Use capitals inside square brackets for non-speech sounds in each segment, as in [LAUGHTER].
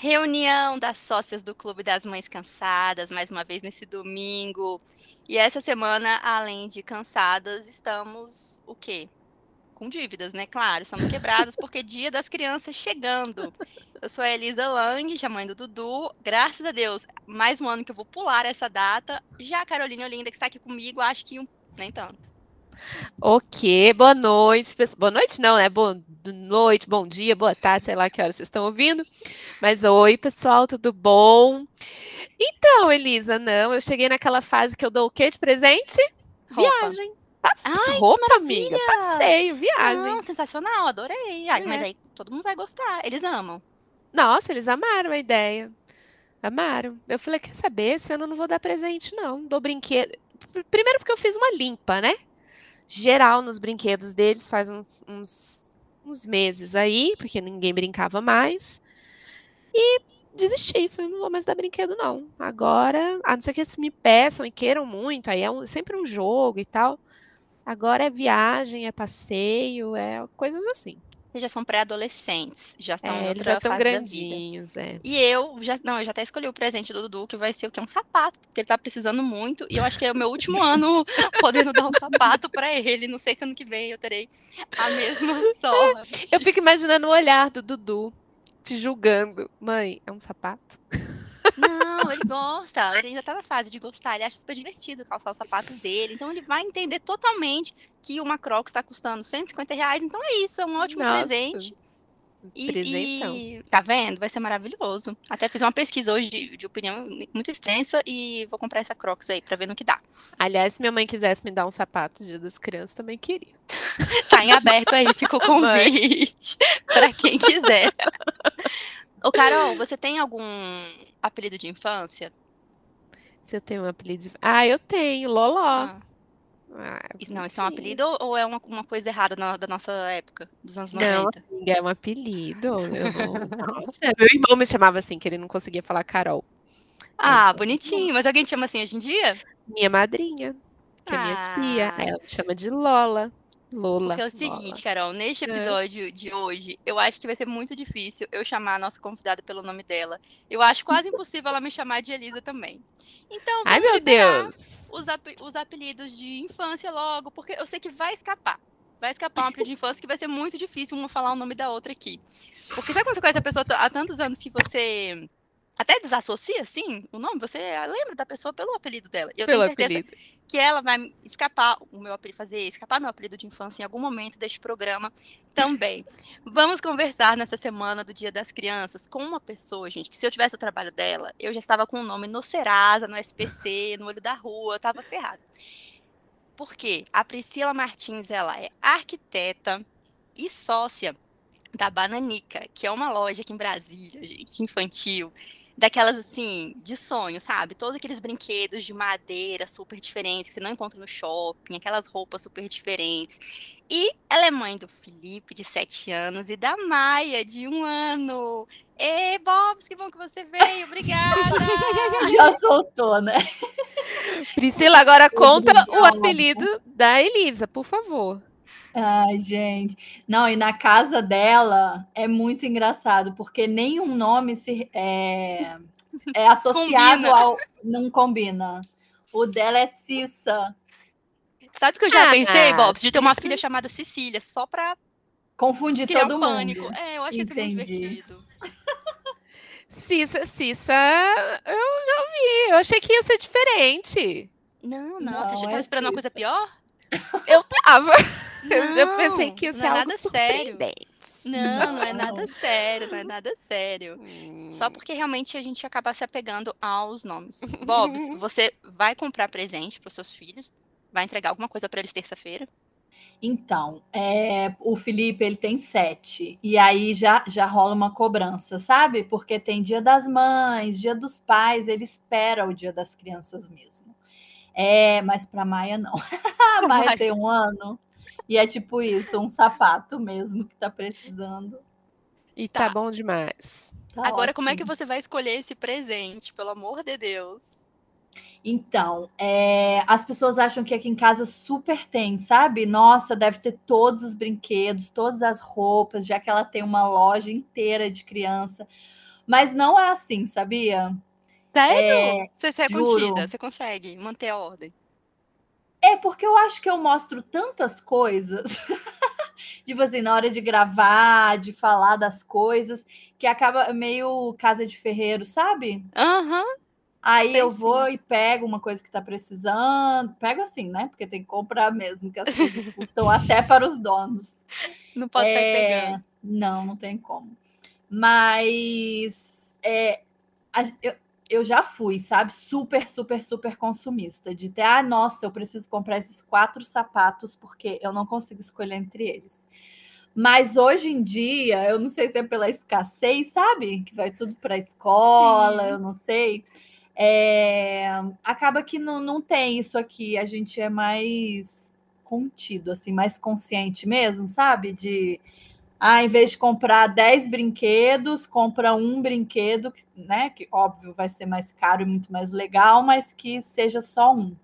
Reunião das sócias do Clube das Mães Cansadas, mais uma vez nesse domingo. E essa semana, além de cansadas, estamos o quê? Com dívidas, né? Claro, estamos [LAUGHS] quebradas porque Dia das Crianças chegando. Eu sou a Elisa Lang, a mãe do Dudu. Graças a Deus, mais um ano que eu vou pular essa data. Já a Carolina Olinda, que está aqui comigo, acho que um, nem tanto. Ok, boa noite. Boa noite, não, né? Boa noite, bom dia, boa tarde, sei lá que hora vocês estão ouvindo. Mas oi, pessoal, tudo bom? Então, Elisa, não, eu cheguei naquela fase que eu dou o quê de presente? Roupa. Viagem. Passe... Ai, roupa, amiga. Passeio, viagem. Não, sensacional, adorei. Ai, é. Mas aí todo mundo vai gostar. Eles amam. Nossa, eles amaram a ideia. Amaram. Eu falei, quer saber? Esse ano eu não vou dar presente, não. Dou brinquedo. Primeiro porque eu fiz uma limpa, né? Geral nos brinquedos deles faz uns, uns, uns meses aí, porque ninguém brincava mais. E desisti, falei, não vou mais dar brinquedo, não. Agora, a não ser que eles me peçam e queiram muito, aí é um, sempre um jogo e tal. Agora é viagem, é passeio, é coisas assim. Já são pré-adolescentes, já estão é, eles já estão grandinhos, é. E eu já, não, eu já até escolhi o presente do Dudu, que vai ser o que é um sapato, porque ele tá precisando muito, e eu acho que é o meu último [LAUGHS] ano podendo dar um sapato para ele. Não sei se ano que vem eu terei a mesma sorte. Eu fico imaginando o olhar do Dudu te julgando. Mãe, é um sapato? Não, ele gosta. Ele ainda tá na fase de gostar. Ele acha super divertido calçar os sapatos dele. Então ele vai entender totalmente que uma Crocs está custando 150 reais. Então é isso, é um ótimo Nossa. presente. E, e, tá vendo? Vai ser maravilhoso. Até fiz uma pesquisa hoje de, de, opinião muito extensa e vou comprar essa Crocs aí pra ver no que dá. Aliás, se minha mãe quisesse me dar um sapato dia das crianças, também queria. tá em aberto aí, fica o convite [LAUGHS] para quem quiser. Ô, Carol, você tem algum apelido de infância? Se eu tenho um apelido de... Ah, eu tenho, Loló. Ah. Ah, não, isso é um apelido ou é uma, uma coisa errada na, da nossa época, dos anos 90? Não, é um apelido. Eu Nossa, meu irmão me chamava assim, que ele não conseguia falar Carol. Ah, bonitinho. Mas alguém te chama assim hoje em dia? Minha madrinha, que é minha tia. Ela me chama de Lola. Lola. Porque é o seguinte, Carol, neste é. episódio é. de hoje, eu acho que vai ser muito difícil eu chamar a nossa convidada pelo nome dela. Eu acho quase impossível ela me chamar de Elisa também. Então, Ai, meu Deus! Os, ap os apelidos de infância logo, porque eu sei que vai escapar. Vai escapar um apelido de infância que vai ser muito difícil uma falar o nome da outra aqui. Porque sabe quando você conhece a pessoa há tantos anos que você até desassocia, assim, o nome, você lembra da pessoa pelo apelido dela. Eu pelo tenho certeza apelido. que ela vai escapar o meu apelido, fazer escapar meu apelido de infância em algum momento deste programa também. Vamos conversar nessa semana do Dia das Crianças com uma pessoa, gente, que se eu tivesse o trabalho dela, eu já estava com o nome no Serasa, no SPC, no olho da rua, eu estava ferrada. Por quê? A Priscila Martins, ela é arquiteta e sócia da Bananica, que é uma loja aqui em Brasília, gente, infantil, daquelas assim, de sonho, sabe? Todos aqueles brinquedos de madeira super diferentes que você não encontra no shopping, aquelas roupas super diferentes. E ela é mãe do Felipe, de 7 anos, e da Maia, de um ano. Ei, Bobs, que bom que você veio, obrigada! [LAUGHS] Já soltou, né? Priscila, agora conta o apelido da Elisa, por favor. Ai, gente. Não, e na casa dela é muito engraçado, porque nenhum nome se, é, é [LAUGHS] associado combina. ao. Não combina. O dela é Cissa. Sabe que eu já ah, pensei, Bob, de ter uma filha chamada Cecília, só pra. Confundir todo um pânico. mundo. É, eu acho Entendi. isso muito divertido. Cissa, Cissa, eu já ouvi. Eu achei que ia ser diferente. Não, não. não você já estava é esperando Cissa. uma coisa pior? Eu tava. Não, eu pensei que ia ser é algo nada sério. Não, não é [LAUGHS] nada sério, não é nada sério. Hum. Só porque realmente a gente acaba se apegando aos nomes. Bobs, [LAUGHS] você vai comprar presente para os seus filhos? Vai entregar alguma coisa para eles terça-feira? Então, é, o Felipe ele tem sete e aí já já rola uma cobrança, sabe? Porque tem Dia das Mães, Dia dos Pais, ele espera o Dia das Crianças mesmo. É, mas para Maia não. [LAUGHS] a Maia tem um ano. E é tipo isso, um sapato mesmo que tá precisando. E tá, tá bom demais. Tá Agora, ótimo. como é que você vai escolher esse presente, pelo amor de Deus? Então, é, as pessoas acham que aqui em casa super tem, sabe? Nossa, deve ter todos os brinquedos, todas as roupas, já que ela tem uma loja inteira de criança. Mas não é assim, sabia? Sério? É, você, você é juro. contida, você consegue manter a ordem. É porque eu acho que eu mostro tantas coisas, [LAUGHS] tipo assim, na hora de gravar, de falar das coisas, que acaba meio casa de ferreiro, sabe? Aham. Aí Sei eu sim. vou e pego uma coisa que tá precisando, pego assim, né? Porque tem que comprar mesmo, que as coisas [LAUGHS] custam até para os donos. Não pode sair É, pegando. Não, não tem como. Mas é, a- eu, eu já fui, sabe? Super, super, super consumista. De ter, ah, nossa, eu preciso comprar esses quatro sapatos porque eu não consigo escolher entre eles. Mas hoje em dia, eu não sei se é pela escassez, sabe? Que vai tudo para a escola, Sim. eu não sei. É, acaba que não, não tem isso aqui. A gente é mais contido, assim, mais consciente mesmo, sabe? De ah, em vez de comprar 10 brinquedos, compra um brinquedo, que, né? Que óbvio vai ser mais caro e muito mais legal, mas que seja só um.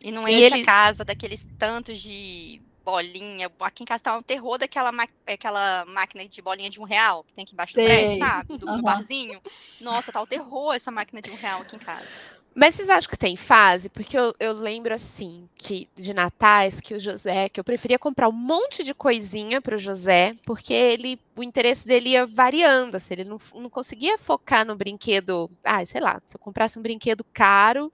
E não E enche ele- a casa daqueles tantos de bolinha. Aqui em casa tá um terror daquela ma- aquela máquina de bolinha de um real que tem aqui embaixo do Sei. prédio, sabe? Do, do Aham. barzinho. Nossa, tá o terror essa máquina de um real aqui em casa. Mas vocês acham que tem fase? Porque eu, eu lembro assim que de natais que o José, que eu preferia comprar um monte de coisinha para o José, porque ele, o interesse dele ia variando, assim, ele não, não conseguia focar no brinquedo. Ah, sei lá, se eu comprasse um brinquedo caro,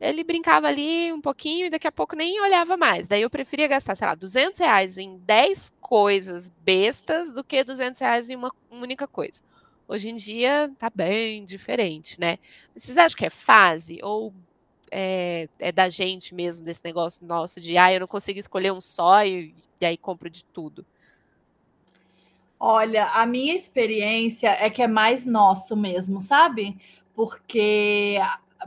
ele brincava ali um pouquinho e daqui a pouco nem olhava mais. Daí eu preferia gastar, sei lá, 200 reais em 10 coisas bestas do que 200 reais em uma única coisa. Hoje em dia tá bem diferente, né? Vocês acham que é fase? Ou é, é da gente mesmo, desse negócio nosso de, ah, eu não consigo escolher um só e, e aí compro de tudo? Olha, a minha experiência é que é mais nosso mesmo, sabe? Porque,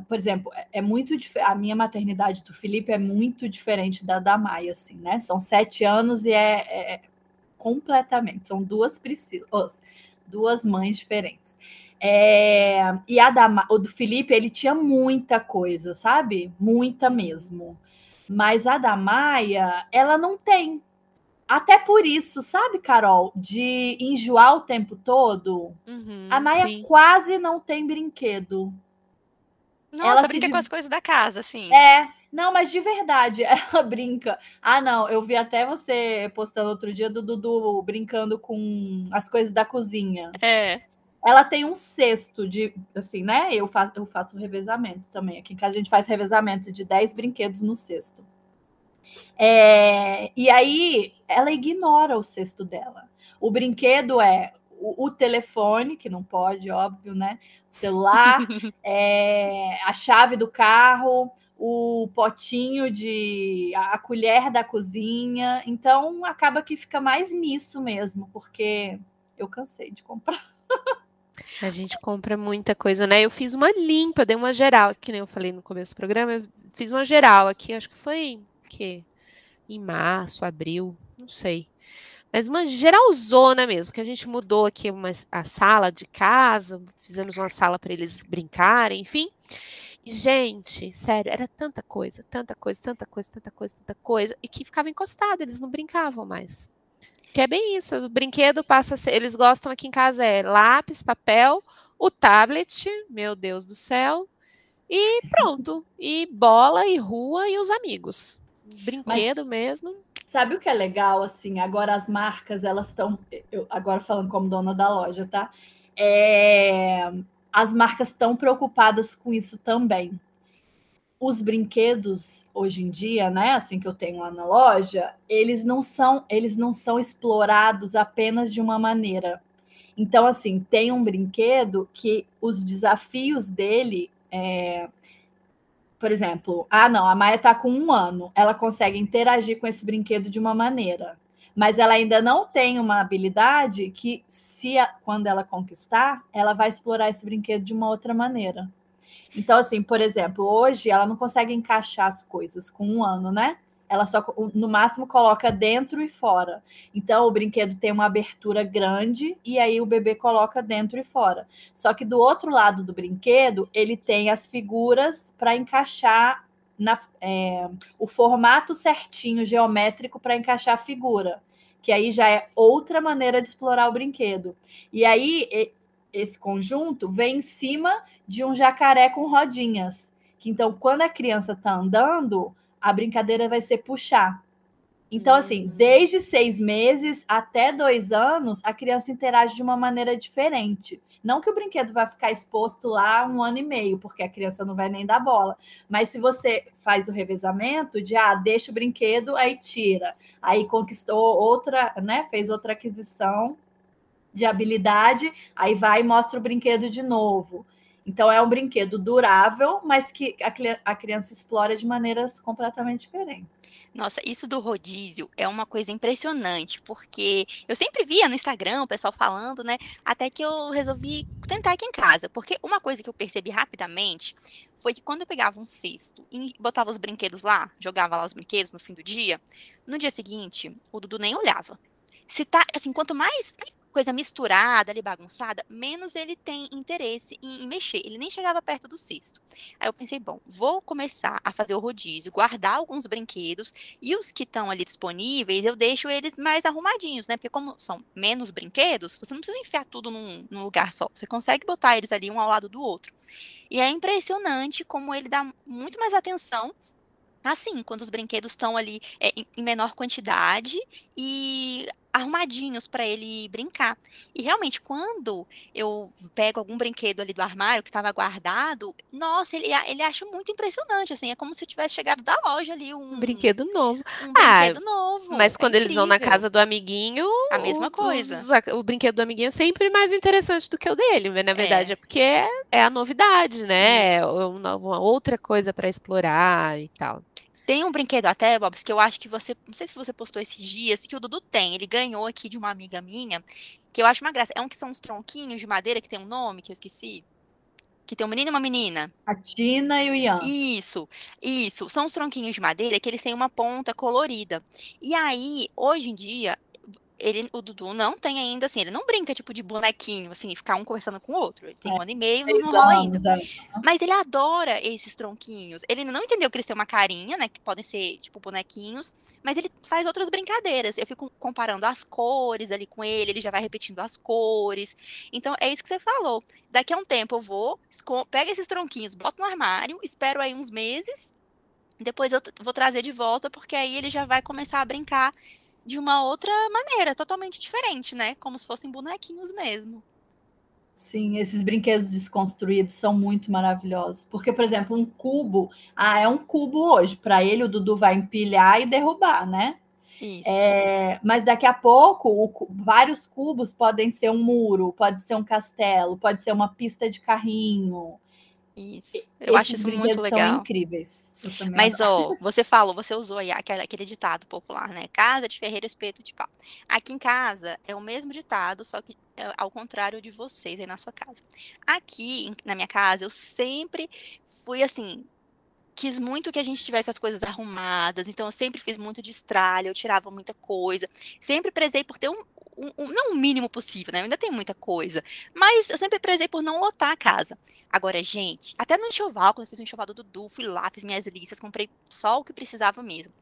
por exemplo, é- é muito a minha maternidade do Felipe é muito diferente da da Maia, assim, né? São sete anos e é, é completamente, são duas Priscilas, duas mães diferentes. É, e a da, o do Felipe, ele tinha muita coisa, sabe? Muita mesmo. Mas a da Maia, ela não tem. Até por isso, sabe, Carol, de enjoar o tempo todo, Uhum, a Maia sim. quase não tem brinquedo. Nossa, Ela brinca div- com as coisas da casa, assim. É, não, mas de verdade, [LAUGHS] ela brinca. Ah, não, eu vi até você postando outro dia do Dudu brincando com as coisas da cozinha. É. Ela tem um cesto de, assim, né? Eu faço, eu faço revezamento também. Aqui em casa a gente faz revezamento de 10 brinquedos no cesto. É, e aí ela ignora o cesto dela. O brinquedo é o, o telefone, que não pode, óbvio, né? O celular, [LAUGHS] é, a chave do carro, o potinho de. a, colher da cozinha. Então acaba que fica mais nisso mesmo, porque eu cansei de comprar. [LAUGHS] A gente compra muita coisa, né? Eu fiz uma limpa, dei uma geral, que nem eu falei no começo do programa, eu fiz uma geral aqui, acho que foi que em março, abril, não sei. Mas uma geralzona mesmo, que a gente mudou aqui uma, a sala de casa, fizemos uma sala para eles brincarem, enfim. E, gente, sério, era tanta coisa, tanta coisa, tanta coisa, tanta coisa, tanta coisa, e que ficava encostado, eles não brincavam mais. Que é bem isso, o brinquedo passa a ser, eles gostam aqui em casa é lápis, papel, o tablet, meu Deus do céu, e pronto. [LAUGHS] E bola, e rua, e os amigos. Brinquedo mesmo. Sabe o que é legal, assim? Agora as marcas, elas estão. Agora falando como dona da loja, tá? É, as marcas estão preocupadas com isso também. Os brinquedos hoje em dia, né? Assim que eu tenho lá na loja, eles não são, eles não são explorados apenas de uma maneira. Então, assim, tem um brinquedo que os desafios dele é, por exemplo, ah, não, a Maia está com um ano, ela consegue interagir com esse brinquedo de uma maneira, mas ela ainda não tem uma habilidade que, se a, quando ela conquistar, ela vai explorar esse brinquedo de uma outra maneira. Então, assim, por exemplo, hoje ela não consegue encaixar as coisas com um ano, né? Ela só, no máximo, coloca dentro e fora. Então, o brinquedo tem uma abertura grande e aí o bebê coloca dentro e fora. Só que do outro lado do brinquedo, ele tem as figuras para encaixar na, é, o formato certinho, geométrico, para encaixar a figura. Que aí já é outra maneira de explorar o brinquedo. E aí, esse conjunto vem em cima de um jacaré com rodinhas. Que então, quando a criança está andando, a brincadeira vai ser puxar. Então, assim, Hum. desde seis meses até dois anos, a criança interage de uma maneira diferente. Não que o brinquedo vai ficar exposto lá um ano e meio, porque a criança não vai nem dar bola. Mas se você faz o revezamento de ah, deixa o brinquedo, aí tira. Aí conquistou outra, né? Fez outra aquisição de habilidade, aí vai e mostra o brinquedo de novo. Então é um brinquedo durável, mas que a, a criança explora de maneiras completamente diferentes. Nossa, isso do rodízio é uma coisa impressionante, porque eu sempre via no Instagram o pessoal falando, né? Até que eu resolvi tentar aqui em casa. Porque uma coisa que eu percebi rapidamente foi que quando eu pegava um cesto e botava os brinquedos lá, jogava lá os brinquedos no fim do dia, no dia seguinte, o Dudu nem olhava. Se tá, assim, quanto mais coisa misturada ali, bagunçada, menos ele tem interesse em, em mexer. Ele nem chegava perto do cesto. Aí eu pensei, bom, vou começar a fazer o rodízio, guardar alguns brinquedos e os que estão ali disponíveis, eu deixo eles mais arrumadinhos, né? Porque como são menos brinquedos, você não precisa enfiar tudo num, num lugar só. Você consegue botar eles ali um ao lado do outro. E é impressionante como ele dá muito mais atenção assim, quando os brinquedos estão ali é, em, menor quantidade e arrumadinhos para ele brincar. E realmente, quando eu pego algum brinquedo ali do armário que estava guardado, nossa, ele, ele acha muito impressionante, assim, é como se eu tivesse chegado da loja ali um, brinquedo novo. um Ah, brinquedo novo. Mas é quando eles vão na incrível. casa do amiguinho, A mesma o, coisa. os- o brinquedo do amiguinho é sempre mais interessante do que o dele, na verdade é, porque é, é a novidade, né? É Isso. uma, uma outra coisa para explorar e tal. Tem um brinquedo até, Bobs, que eu acho que você. Não sei se você postou esses dias, que o Dudu tem. Ele ganhou aqui de uma amiga minha, que eu acho uma graça. É um que são uns tronquinhos de madeira que tem um nome que eu esqueci. Que tem um menino e uma menina. A Tina e o Ian. Isso, isso. São os tronquinhos de madeira que eles têm uma ponta colorida. E aí, hoje em dia, ele, o Dudu não tem ainda, assim, ele não brinca tipo de bonequinho, assim, ficar um conversando com o outro. Ele tem um ano e meio, não, rola ainda. é. Mas ele adora esses tronquinhos. Ele não entendeu que eles têm uma carinha, né? Que podem ser, tipo, bonequinhos. Mas ele faz outras brincadeiras. Eu fico comparando as cores ali com ele, ele já vai repetindo as cores. Então, é isso que você falou. Daqui a um tempo eu vou, pego esses tronquinhos, boto no armário, espero aí uns meses. Depois eu vou trazer de volta, porque aí ele já vai começar a brincar de uma outra maneira, totalmente diferente, né? Como se fossem bonequinhos mesmo. Sim, esses brinquedos desconstruídos são muito maravilhosos. Porque, por exemplo, um cubo, ah, é um cubo hoje. Para ele, o Dudu vai empilhar e derrubar, né? Isso. É, mas daqui a pouco, o vários cubos podem ser um muro, pode ser um castelo, pode ser uma pista de carrinho. Isso. Eu acho isso muito legal. São incríveis. Mas, adoro. ó, você falou, você usou aí aquele, aquele ditado popular, né? Casa de ferreiro, espeto de pau. Aqui em casa é o mesmo ditado, só que é ao contrário de vocês aí na sua casa. Aqui, na minha casa, eu sempre fui assim. Quis muito que a gente tivesse as coisas arrumadas, então eu sempre fiz muito de estralho, eu tirava muita coisa. Sempre prezei por ter um, um- não o mínimo possível, né? Ainda tenho muita coisa, mas eu sempre prezei por não lotar a casa. Agora, gente, até no enxoval, quando eu fiz o enxoval do Dudu, fui lá, fiz minhas listas, comprei só o que precisava mesmo.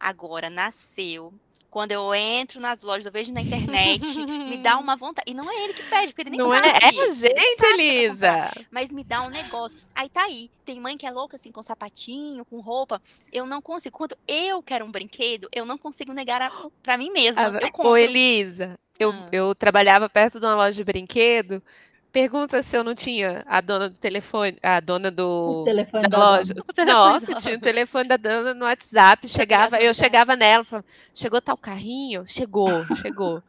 Agora, nasceu. Quando eu entro nas lojas, eu vejo na internet, me dá [LAUGHS] uma vontade. E não é ele que pede, porque ele nem Não sabe. é? É gente, sabe que eu vou comprar, Elisa. Mas me dá um negócio. Aí tá aí. Tem mãe que é louca, assim, com sapatinho, com roupa. Eu não consigo. Quando eu quero um brinquedo, eu não consigo negar a, pra mim mesma. Ah, eu compro. Ô, Elisa, eu, Ah. eu trabalhava perto de uma loja de brinquedo. Pergunta se eu não tinha a dona do telefone, a dona do, O telefone da da loja. [LAUGHS] dona. Nossa, tinha o telefone da dona no WhatsApp. Chegava, eu chegava nela, falava, chegou tal carrinho? Chegou, chegou.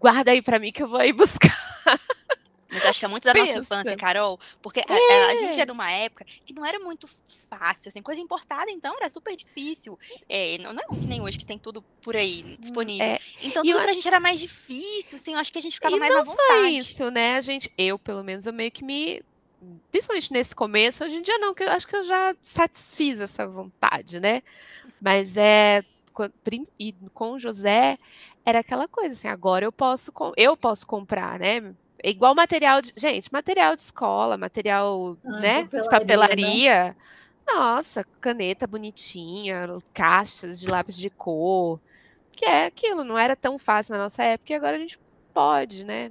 Guarda aí pra mim que eu vou aí buscar. [LAUGHS] Mas acho que é muito da nossa Pensa. infância, Carol. Porque a, a- a gente é de uma época que não era muito fácil, assim, coisa importada, então era super difícil. É, não, não é que nem hoje que tem tudo por aí disponível. É, Então tudo eu- pra gente era mais difícil, assim, eu acho que a gente ficava e mais não à só vontade. isso, né? A gente, eu pelo menos, eu meio que me. Principalmente nesse começo, hoje em dia não, que eu acho que eu já satisfiz essa vontade, né? Mas é. E com o José, era aquela coisa assim, agora eu posso, eu posso comprar, né? É igual material de. Gente, material de escola, material, Ah, né? De papelaria, né? papelaria. Nossa, caneta bonitinha, caixas de lápis de cor. Que é aquilo, não era tão fácil na nossa época e agora a gente pode, né?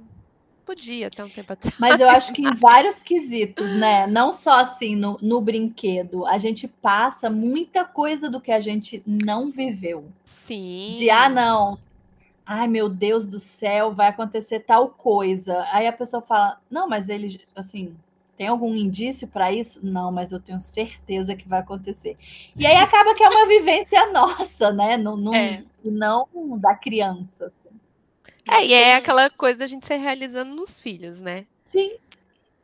podia até um tempo atrás. Mas eu acho que em vários quesitos, né? Não só assim no, no brinquedo, a gente passa muita coisa do que a gente não viveu. Sim. De ah, não. Ai, meu Deus do céu, vai acontecer tal coisa. Aí a pessoa fala: "Não, mas ele assim, tem algum indício para isso? Não, mas eu tenho certeza que vai acontecer. E aí acaba que é uma vivência [LAUGHS] nossa, né? Não, não, É. não da criança. É, e é aquela coisa da gente se realizando nos filhos, né? Sim.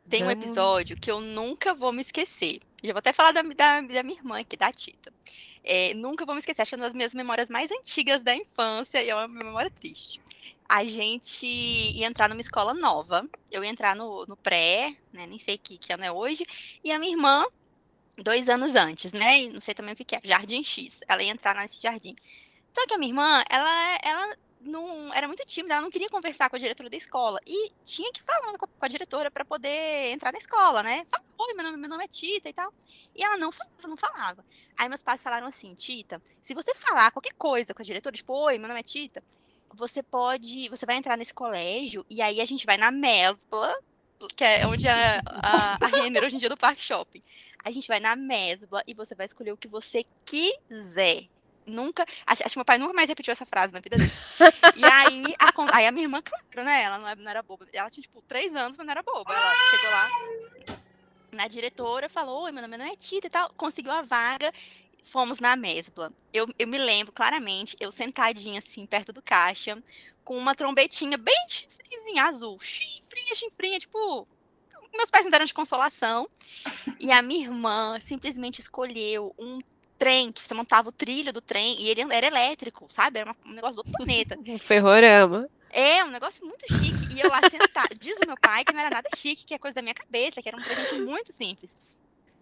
Tem um Então- episódio que eu nunca vou me esquecer. Já vou até falar da, da, da minha irmã aqui, da Tita. É, nunca vou me esquecer. Acho que é uma das minhas memórias mais antigas da infância e é uma memória triste. A gente ia entrar numa escola nova. Eu ia entrar no, no pré, né? Nem sei que, que ano é hoje. E a minha irmã, dois anos antes, né? E não sei também o que, que é, Jardim X. Ela ia entrar nesse jardim. Só que a minha irmã, ela, ela não era muito tímida, ela não queria conversar com a diretora da escola. E tinha que falar com a, com a diretora para poder entrar na escola, né? Fala, Oi, meu nome, meu nome é Tita e tal. E ela não falava, não falava. Aí meus pais falaram assim, Tita, se você falar qualquer coisa com a diretora, tipo, oi, meu nome é Tita, você pode, você vai entrar nesse colégio e aí a gente vai na Mesbla, que é onde a, a, a Renner hoje em dia é do Parque Shopping. A gente vai na Mesbla e você vai escolher o que você quiser. Nunca. Acho acho que meu pai nunca mais repetiu essa frase na vida dele. E [LAUGHS] aí a, aí a minha irmã, claro, né? Ela não, é- não era boba. Ela tinha, tipo, três anos, mas não era boba. Ela chegou lá na diretora, falou: Oi, meu nome não é Tita e tal. Conseguiu a vaga. Fomos na Mesbla. Eu, eu me lembro claramente, eu sentadinha assim, perto do caixa, com uma trombetinha bem chifrezinha azul. Chifrinha, chifrinha, tipo. Meus pais me deram de consolação. E a minha irmã simplesmente escolheu um trem, que você montava o trilho do trem, e ele era elétrico, sabe? Era um negócio do outro planeta. [LAUGHS] Um ferrorama. É, um negócio muito chique. E eu lá sentada. Diz o meu pai que não era nada chique, que é coisa da minha cabeça, que era um presente muito simples.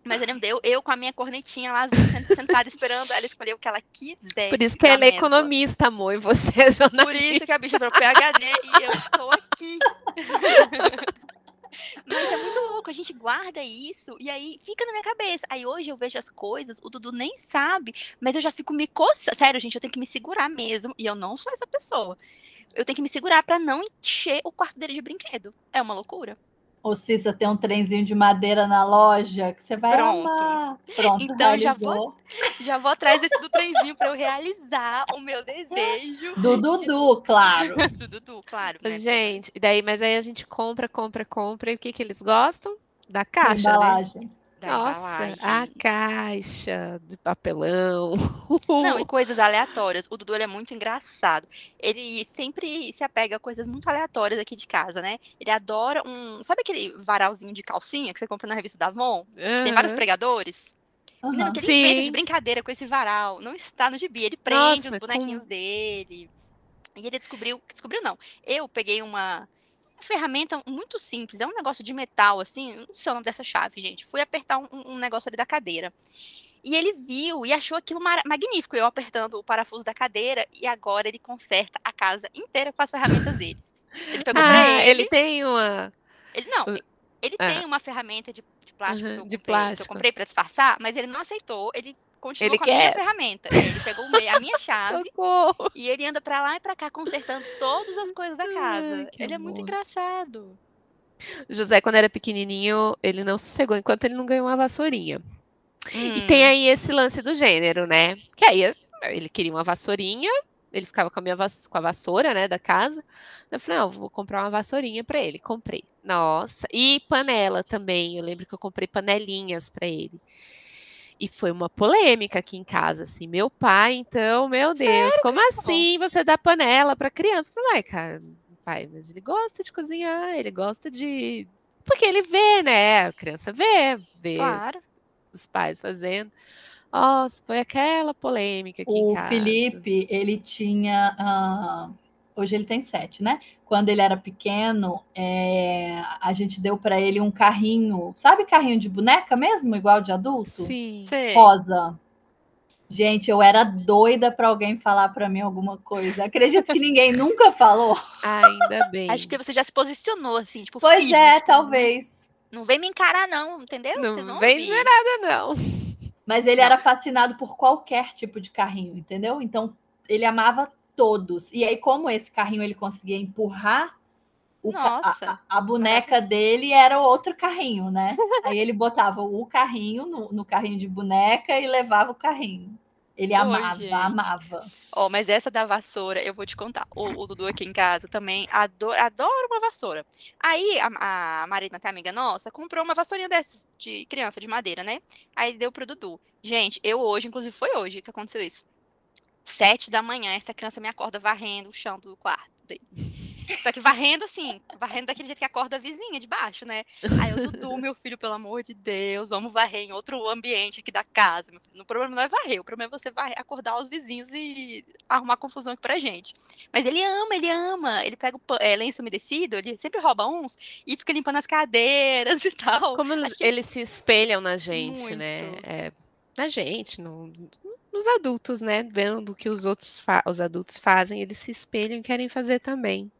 Mas ele me deu, eu com a minha cornetinha lá, sen- sentada esperando ela escolher o que ela quisesse. Por isso que ela é economista, amor, e você é jornalista. Por isso que a bicha virou PHD e eu estou aqui. [LAUGHS] Louco, a gente guarda isso e aí fica na minha cabeça. Aí hoje eu vejo as coisas, o Dudu nem sabe, mas eu já fico me coçando. Sério, gente, eu tenho que me segurar mesmo. E eu não sou essa pessoa. Eu tenho que me segurar pra não encher o quarto dele de brinquedo. É uma loucura. Ou Cissa tem um trenzinho de madeira na loja que você vai Pronto. amar. Pronto, Então, já realizou. Já vou atrás desse do trenzinho pra eu realizar o meu desejo. Do Dudu, claro. [LAUGHS] Do Dudu, claro. né? Gente, e daí, mas aí a gente compra, compra, compra. E o que, que eles gostam? Da caixa, né? Da Nossa, embalagem. a caixa de papelão. Não, e [LAUGHS] coisas aleatórias. O Dudu ele é muito engraçado. Ele sempre se apega a coisas muito aleatórias aqui de casa, né? Ele adora um. Sabe aquele varalzinho de calcinha que você compra na revista da Avon? Tem vários pregadores? Aham. que ele inventa de Sim. brincadeira com esse varal. Não está no gibi. Ele prende Nossa, os bonequinhos dele. E ele descobriu. Descobriu, não. Eu peguei uma. Uma ferramenta muito simples, é um negócio de metal, assim, não sei o nome dessa chave, gente. Fui apertar um, um negócio ali da cadeira. E ele viu e achou aquilo magnífico, eu apertando o parafuso da cadeira, e agora ele conserta a casa inteira com as ferramentas dele. Ele pegou pra Ah, ele, ele tem uma. ele não, ele ah. tem uma ferramenta de, de plástico, Uhum, que, eu de comprei, que eu plástico. comprei pra disfarçar, mas ele não aceitou, ele continuou Ele com a minha quer. ferramenta. [LAUGHS] Ele pegou a minha chave e ele anda pra lá e pra cá consertando todas as coisas da casa. Ai, ele é muito amor. engraçado. José, quando era pequenininho, ele não sossegou enquanto ele não ganhou uma vassourinha. E Hum, tem aí esse lance do gênero, né? Que aí ele queria uma vassourinha, ele ficava com a minha vas- com a vassoura, né, da casa. Eu falei, não, vou comprar uma vassourinha pra ele. Comprei. Nossa, e panela também. Eu lembro que eu comprei panelinhas pra ele. E foi uma polêmica aqui em casa, assim. Meu pai, então, meu Deus, como assim você dá panela pra criança? Eu falei, ué, cara, pai, mas ele gosta de cozinhar, ele gosta de. Porque ele vê, né? A criança vê, vê Claro. os pais fazendo. Nossa, foi aquela polêmica aqui em O casa. Felipe, ele tinha. ah, hoje ele tem sete, né? Quando ele era pequeno, é, a gente deu para ele um carrinho, sabe carrinho de boneca mesmo, igual de adulto? Sim. Rosa. Gente, eu era doida para alguém falar para mim alguma coisa. Acredito que ninguém [LAUGHS] nunca falou. Ainda bem. Acho que você já se posicionou, assim, tipo, Pois filho, é, tipo, talvez. Não vem me encarar, não, entendeu? Vocês Não vão vem ouvir. dizer nada, não. Mas ele era fascinado por qualquer tipo de carrinho, entendeu? Então ele amava todos. E aí, como esse carrinho ele conseguia empurrar, o ca- Nossa. a, a- boneca dele era outro carrinho, né? Aí ele botava o carrinho no, no carrinho de boneca e levava o carrinho. Ele Oi, amava, gente. amava. Ó, mas essa da vassoura, eu vou te contar. O, o Dudu aqui em casa também adora, adora uma vassoura. Aí a, a Marina, até amiga nossa, comprou uma vassourinha dessas de criança, de madeira, né? Aí deu pro Dudu. Gente, eu hoje, inclusive foi hoje que aconteceu isso. Sete da manhã, essa criança me acorda varrendo o chão do quarto dele. Só que varrendo assim, varrendo daquele jeito que acorda a vizinha de baixo, né? Aí eu, Dudu, meu filho, pelo amor de Deus, vamos varrer em outro ambiente aqui da casa. O problema não é varrer, o problema é você varrer, acordar os vizinhos e arrumar confusão aqui pra gente. Mas ele ama, ele ama. Ele pega o é, lenço umedecido, ele sempre rouba uns e fica limpando as cadeiras e tal. Como eles, que- eles se espelham na gente, né? Muito. É, na gente, no- nos adultos, né? Vendo do que os outros os adultos fazem, eles se espelham e querem fazer também.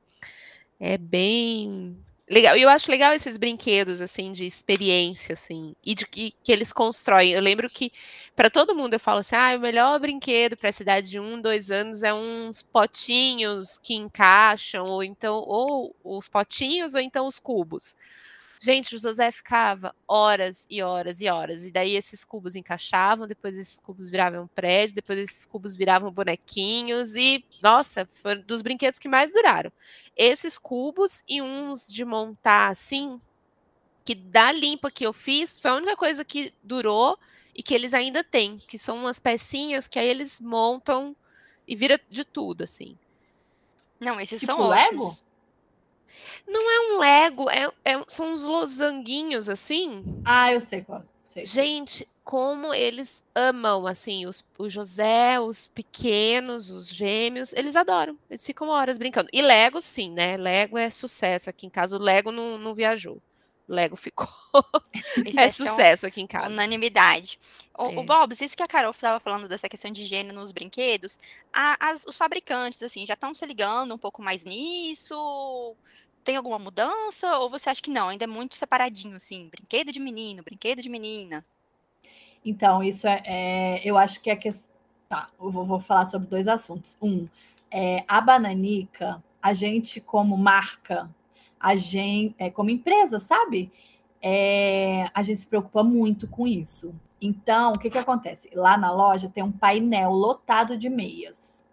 É bem legal. Eu acho legal esses brinquedos assim de experiência assim e de que, que eles constroem. Eu lembro que para todo mundo eu falo assim, ah, o melhor brinquedo para a cidade de um, dois anos é uns potinhos que encaixam ou então ou os potinhos ou então os cubos. Gente, o José ficava horas e horas e horas. E daí esses cubos encaixavam, depois esses cubos viravam um prédio, depois esses cubos viravam bonequinhos. E, nossa, foi dos brinquedos que mais duraram. Esses cubos e uns de montar assim, que da limpa que eu fiz, foi a única coisa que durou e que eles ainda têm, que são umas pecinhas que aí eles montam e vira de tudo, assim. Não, esses Tipo são Lego? Ótimos. É um Lego, é- é- são uns losanguinhos assim. Ah, eu sei qual. Sei. Gente, como eles amam, assim, os, o José, os pequenos, os gêmeos, eles adoram. Eles ficam horas brincando. E Lego, sim, né? Lego é sucesso aqui em casa. O Lego não, não viajou. O Lego ficou. [LAUGHS] É é sucesso aqui em casa. Unanimidade. O, o É. Bobs, isso que a Carol estava falando dessa questão de gênero nos brinquedos, a- as- os fabricantes, assim, já estão se ligando um pouco mais nisso? Tem alguma mudança? Ou você acha que não? Ainda é muito separadinho, assim, brinquedo de menino, brinquedo de menina. Então, isso é, é- eu acho que é que tá, eu vou, vou falar sobre dois assuntos. Um, é, a Bananica, a gente como marca, a gente, é, como empresa, sabe? É, a gente se preocupa muito com isso. Então, o que que acontece? Lá na loja tem um painel lotado de meias.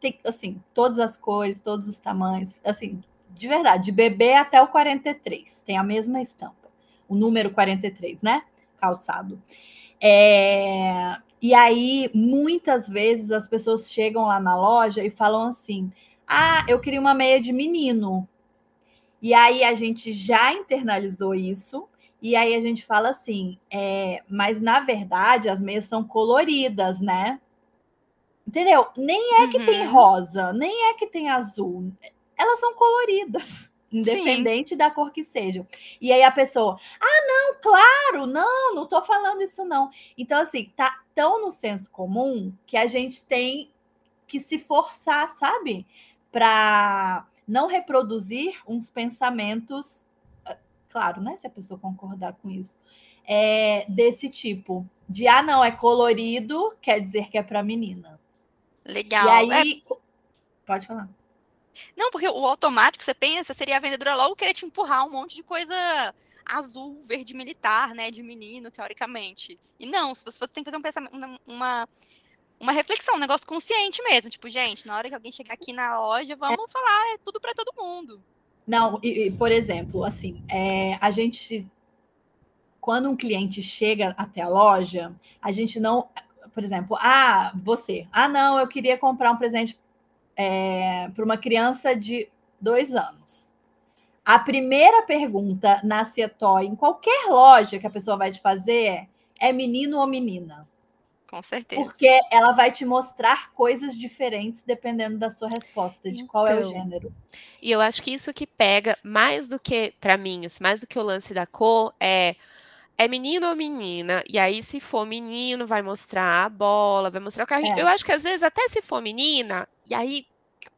Tem, assim, todas as cores, todos os tamanhos, assim, de verdade, de bebê até o 43, tem a mesma estampa. O número 43, né? Calçado. É, e aí, muitas vezes, as pessoas chegam lá na loja e falam assim: Ah, eu queria uma meia de menino. E aí a gente já internalizou isso, e aí a gente fala assim: é, mas na verdade as meias são coloridas, né? Entendeu? Nem é que tem Uhum. rosa, nem é que tem azul. Elas são coloridas, independente da cor que sejam. E aí a pessoa, ah, não, claro, não, não tô falando isso, não. Então, assim, tá tão no senso comum que a gente tem que se forçar, sabe? Para não reproduzir uns pensamentos, ah, claro, né? Se a pessoa concordar com isso, é, desse tipo. De, ah, não, é colorido, quer dizer que é para menina. Legal. E É, aí. Pode falar. Não, porque o automático, você pensa, seria a vendedora logo querer te empurrar um monte de coisa azul, verde militar, né, de menino, teoricamente. E não, se você, tem que fazer um pensamento, uma- uma, reflexão, um negócio consciente mesmo. Tipo, gente, na hora que alguém chegar aqui na loja, vamos falar é tudo para todo mundo. Não, e, e, por exemplo, assim, é, a gente, quando um cliente chega até a loja, a gente não, por exemplo, ah, você, ah, não, eu queria comprar um presente para uma criança de dois anos. A primeira pergunta na Cetoy, em qualquer loja que a pessoa vai te fazer, é, é menino ou menina? Com certeza. Porque ela vai te mostrar coisas diferentes dependendo da sua resposta, de qual é o Então, gênero. E eu acho que isso que pega mais do que, pra mim, assim, mais do que o lance da cor, é é menino ou menina? E aí, se for menino, vai mostrar a bola, vai mostrar o carrinho. É. Eu acho que às vezes, até se for menina, e aí,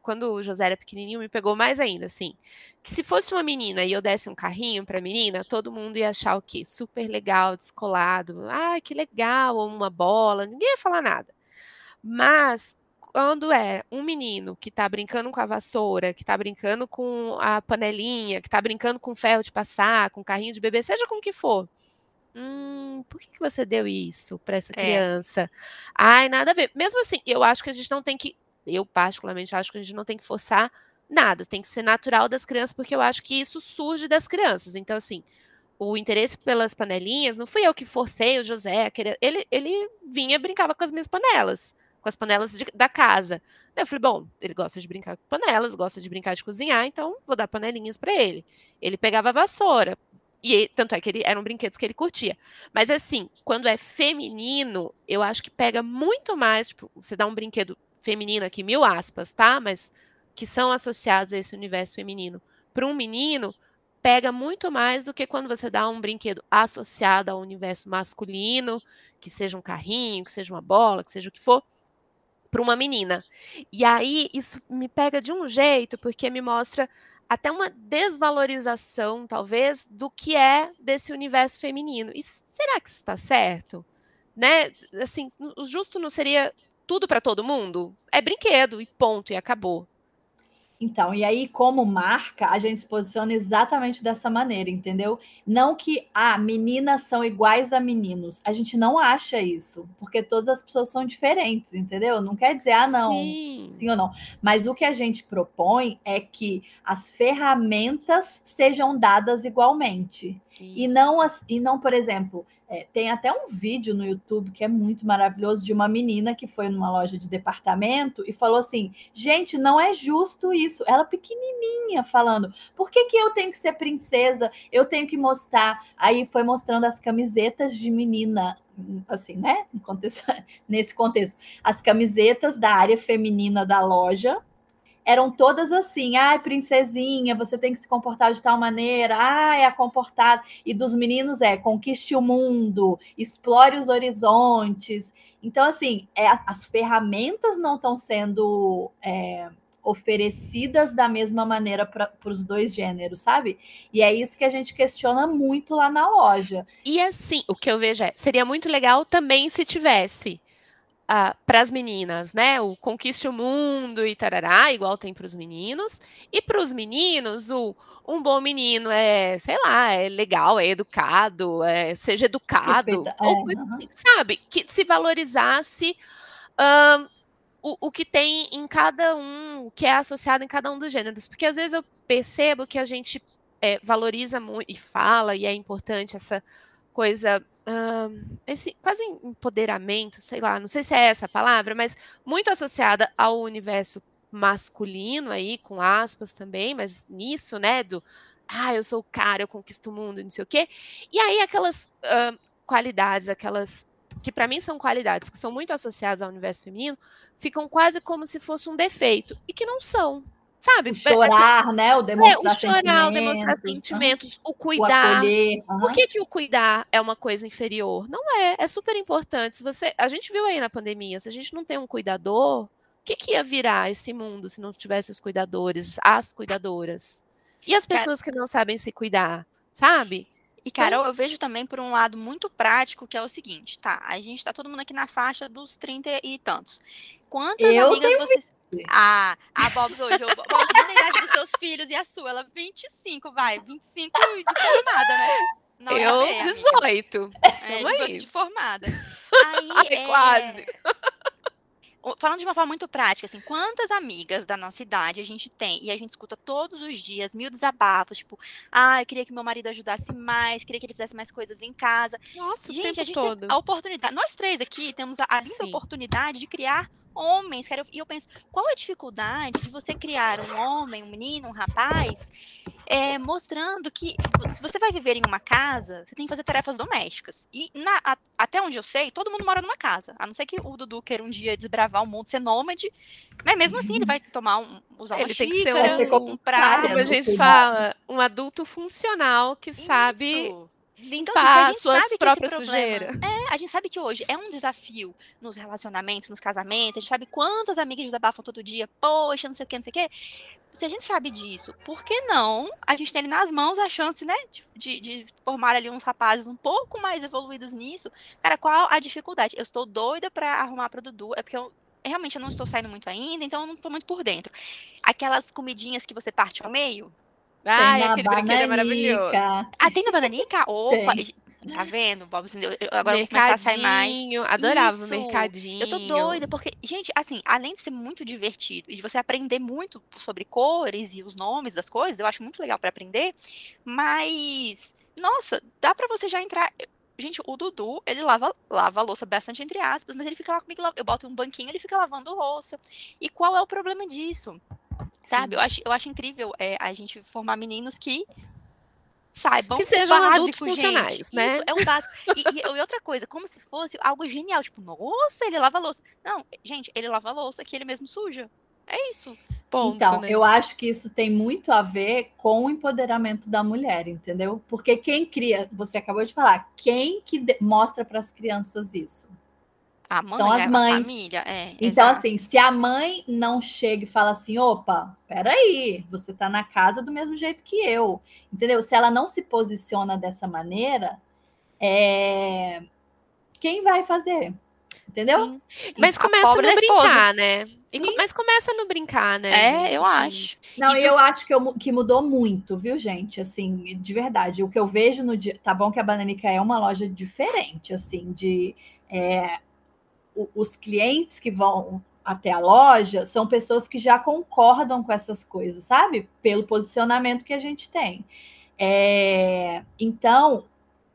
quando o José era pequenininho, me pegou mais ainda, assim. Que se fosse uma menina e eu desse um carrinho pra menina, todo mundo ia achar o quê? Super legal, descolado. Ah, que legal, ou uma bola, ninguém ia falar nada. Mas quando é um menino que tá brincando com a vassoura, que tá brincando com a panelinha, que tá brincando com ferro de passar, com carrinho de bebê, seja com o que for. Hum, por que, que você deu isso para essa É. criança? Ai, nada a ver. Mesmo assim, eu acho que a gente não tem que. Eu, particularmente, acho que a gente não tem que forçar nada. Tem que ser natural das crianças, porque eu acho que isso surge das crianças. Então, assim, o interesse pelas panelinhas, não fui eu que forcei o José. Ele, ele vinha brincava com as minhas panelas, com as panelas de- da casa. Eu falei, bom, ele gosta de brincar com panelas, gosta de brincar de cozinhar, então vou dar panelinhas para ele. Ele pegava a vassoura. E tanto é que ele, eram brinquedos que ele curtia. Mas assim, quando é feminino, eu acho que pega muito mais. Tipo, você dá um brinquedo feminino aqui, mil aspas, tá? Mas que são associados a esse universo feminino. Para um menino, pega muito mais do que quando você dá um brinquedo associado ao universo masculino, que seja um carrinho, que seja uma bola, que seja o que for, para uma menina. E aí isso me pega de um jeito, porque me mostra até uma desvalorização, talvez, do que é desse universo feminino. E será que isso está certo? Né? Assim, o justo não seria tudo para todo mundo? É brinquedo e ponto, e acabou. Então, e aí, como marca, a gente se posiciona exatamente dessa maneira, entendeu? Não que, ah, meninas são iguais a meninos. A gente não acha isso, porque todas as pessoas são diferentes, entendeu? Não quer dizer, ah, não, Sim. sim ou não. Mas o que a gente propõe é que as ferramentas sejam dadas igualmente. E Isso. não, as- e não, por exemplo, é, tem até um vídeo no YouTube que é muito maravilhoso de uma menina que foi numa loja de departamento e falou assim: gente, não é justo isso. Ela pequenininha falando: por que, que eu tenho que ser princesa? Eu tenho que mostrar. Aí foi mostrando as camisetas de menina, assim, né? [LAUGHS] Nesse contexto, as camisetas da área feminina da loja eram todas assim, ai, princesinha, você tem que se comportar de tal maneira, ai, é a comportada. E dos meninos é conquiste o mundo, explore os horizontes. Então, assim, é, as ferramentas não estão sendo é, oferecidas da mesma maneira para os dois gêneros, sabe? E é isso que a gente questiona muito lá na loja. E assim, o que eu vejo é, seria muito legal também se tivesse para as meninas, né? O conquiste o mundo e tarará, igual tem para os meninos. E para os meninos, o um bom menino é, sei lá, é legal, é educado, é, seja educado, ou é, assim, sabe? Que se valorizasse ahn, o, o que tem em cada um, o que é associado em cada um dos gêneros. Porque às vezes eu percebo que a gente é, valoriza muito e fala, e é importante essa coisa, ahn, esse quase empoderamento, sei lá, não sei se é essa a palavra, mas muito associada ao universo masculino aí, com aspas também, mas nisso, né, do ah, eu sou o cara, eu conquisto o mundo, não sei o quê. E aí aquelas ahn, qualidades, aquelas que para mim são qualidades que são muito associadas ao universo feminino, ficam quase como se fosse um defeito e que não são, sabe? O chorar, né? O É, demonstrar o chorar, o sentimentos, demonstrar sentimentos, o o cuidar. acolher. Por que, que o cuidar é uma coisa inferior? Não é, é super importante. Se você, a gente viu aí na pandemia, se a gente não tem um cuidador, o que, que ia virar esse mundo se não tivesse os cuidadores, as cuidadoras? E as pessoas que não sabem se cuidar, sabe? E, Carol, eu vejo também por um lado muito prático, que é o seguinte, tá? A gente tá todo mundo aqui na faixa dos 30 e tantos. Quantas Eu amigas vocês. 20. Ah, a Bobs hoje. Eu, Bobs, a idade dos seus filhos e a sua. Ela 25, vai. 25 de formada, né? Não, eu, é, amiga. 18. É, Tamo 18 aí. de formada. [LAUGHS] Aí, Ai, é, quase. o- Falando de uma forma muito prática, assim, quantas amigas da nossa idade a gente tem e a gente escuta todos os dias mil desabafos, tipo, ah, eu queria que meu marido ajudasse mais, queria que ele fizesse mais coisas em casa. Nossa, o gente, tempo a gente todo. a oportunidade, nós três aqui temos a, a oportunidade de criar homens, cara. E eu penso, qual a dificuldade de você criar um homem, um menino, um rapaz, é, mostrando que se você vai viver em uma casa, você tem que fazer tarefas domésticas. E na- a- até onde eu sei, todo mundo mora numa casa. A não ser que o Dudu queira um dia desbravar o mundo, ser nômade. Mas mesmo assim, ele vai tomar um, usar uma Ele tem que ser xícara, Vai ser um um prato. cara, Como a gente fala, um adulto funcional que sabe Isso. limpar Então, assim, se a gente sabe que esse problema-. É, a gente sabe que hoje é um desafio nos relacionamentos, nos casamentos. A gente sabe quantas amigas desabafam todo dia, poxa, não sei o que, não sei o que. Se a gente sabe disso, por que não a gente tem ali nas mãos a chance, né, de, de- formar ali uns rapazes um pouco mais evoluídos nisso? Cara, qual a dificuldade? Eu estou doida pra arrumar pro Dudu, é porque eu realmente eu não estou saindo muito ainda, então eu não estou muito por dentro. Aquelas comidinhas que você parte ao meio. Ai, aquele brinquedo é maravilhoso. Ah, tem na bananica? Opa! Tá vendo, Bob? Eu, agora vou começar a sair mais. Adorava o mercadinho. Eu tô doida, porque, gente, assim, além de ser muito divertido e de você aprender muito sobre cores e os nomes das coisas, eu acho muito legal para aprender, mas, nossa, dá para você já entrar. Gente, o Dudu, ele lava, lava a louça bastante entre aspas, mas ele fica lá comigo, eu boto um banquinho, ele fica lavando louça. E qual é o problema disso? Sabe? Eu acho, eu acho incrível é, a gente formar meninos que saibam que sejam básico, adultos funcionais, gente. né? Isso é um básico. E, e, outra coisa, como se fosse algo genial, tipo, nossa, ele lava a louça. Não, gente, ele lava a louça que ele mesmo suja. É isso. Ponto, então, né? eu acho que isso tem muito a ver com o empoderamento da mulher, entendeu? Porque quem cria, você acabou de falar, quem que mostra para as crianças isso? A mãe, São as a mães. família, é. Então, exato. assim, se a mãe não chega e fala assim, opa, peraí, você tá na casa do mesmo jeito que eu, entendeu? Se ela não se posiciona dessa maneira, é... quem vai fazer? Entendeu? Sim. Mas a começa no brincar, né? E mas começa no brincar, né? É, eu acho. Não, eu acho que, eu que mudou muito, viu, gente? Assim, de verdade. O que eu vejo no dia. Tá bom que a Bananica é uma loja diferente, assim, de. é, os clientes que vão até a loja são pessoas que já concordam com essas coisas, sabe? Pelo posicionamento que a gente tem. É, então,